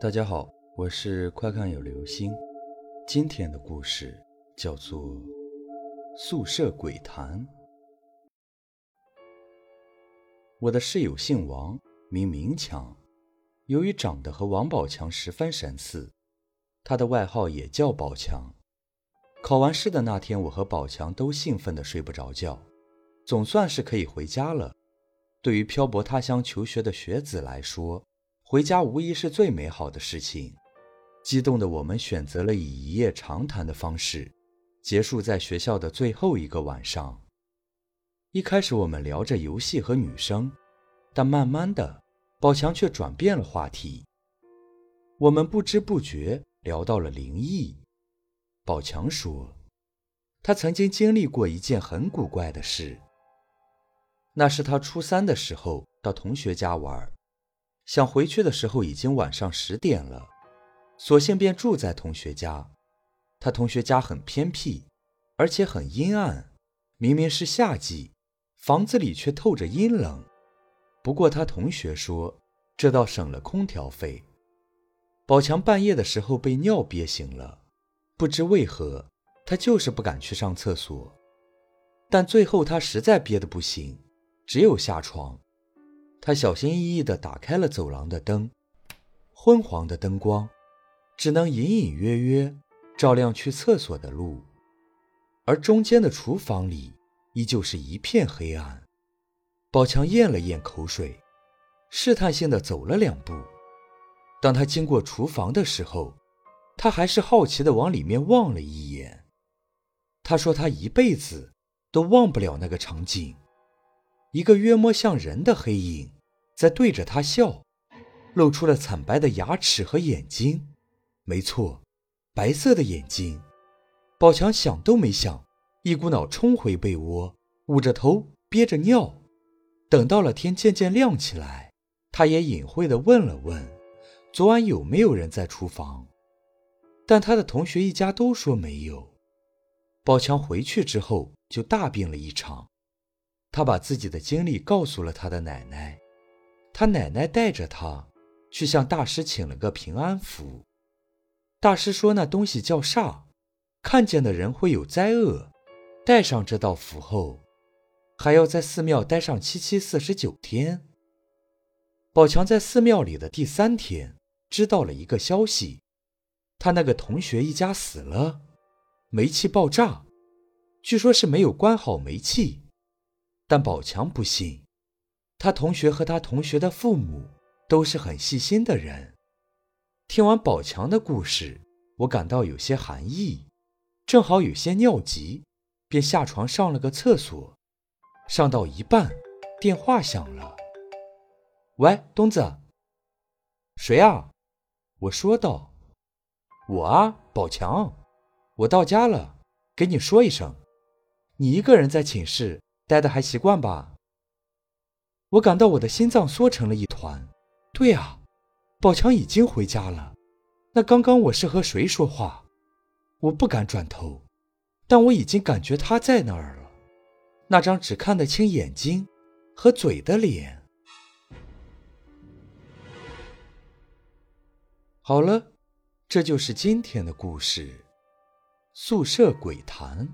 大家好，我是快看有流星。今天的故事叫做《宿舍鬼谈》。我的室友姓王，名明强。由于长得和王宝强十分神似，他的外号也叫宝强。考完试的那天，我和宝强都兴奋的睡不着觉，总算是可以回家了。对于漂泊他乡求学的学子来说，回家无疑是最美好的事情。激动的我们选择了以一夜长谈的方式，结束在学校的最后一个晚上。一开始我们聊着游戏和女生，但慢慢的，宝强却转变了话题。我们不知不觉聊到了灵异。宝强说，他曾经经历过一件很古怪的事。那是他初三的时候到同学家玩。想回去的时候已经晚上十点了，索性便住在同学家。他同学家很偏僻，而且很阴暗。明明是夏季，房子里却透着阴冷。不过他同学说，这倒省了空调费。宝强半夜的时候被尿憋醒了，不知为何，他就是不敢去上厕所。但最后他实在憋得不行，只有下床。他小心翼翼地打开了走廊的灯，昏黄的灯光只能隐隐约约照亮去厕所的路，而中间的厨房里依旧是一片黑暗。宝强咽了咽口水，试探性地走了两步。当他经过厨房的时候，他还是好奇地往里面望了一眼。他说他一辈子都忘不了那个场景。一个约摸像人的黑影，在对着他笑，露出了惨白的牙齿和眼睛。没错，白色的眼睛。宝强想都没想，一股脑冲回被窝，捂着头憋着尿。等到了天渐渐亮起来，他也隐晦地问了问，昨晚有没有人在厨房。但他的同学一家都说没有。宝强回去之后就大病了一场。他把自己的经历告诉了他的奶奶，他奶奶带着他去向大师请了个平安符。大师说那东西叫煞，看见的人会有灾厄。带上这道符后，还要在寺庙待上七七四十九天。宝强在寺庙里的第三天，知道了一个消息：他那个同学一家死了，煤气爆炸，据说是没有关好煤气。但宝强不信，他同学和他同学的父母都是很细心的人。听完宝强的故事，我感到有些寒意，正好有些尿急，便下床上了个厕所。上到一半，电话响了。喂，东子，谁啊？我说道。我啊，宝强，我到家了，给你说一声。你一个人在寝室。待的还习惯吧？我感到我的心脏缩成了一团。对啊，宝强已经回家了。那刚刚我是和谁说话？我不敢转头，但我已经感觉他在那儿了。那张只看得清眼睛和嘴的脸。好了，这就是今天的故事——宿舍鬼谈。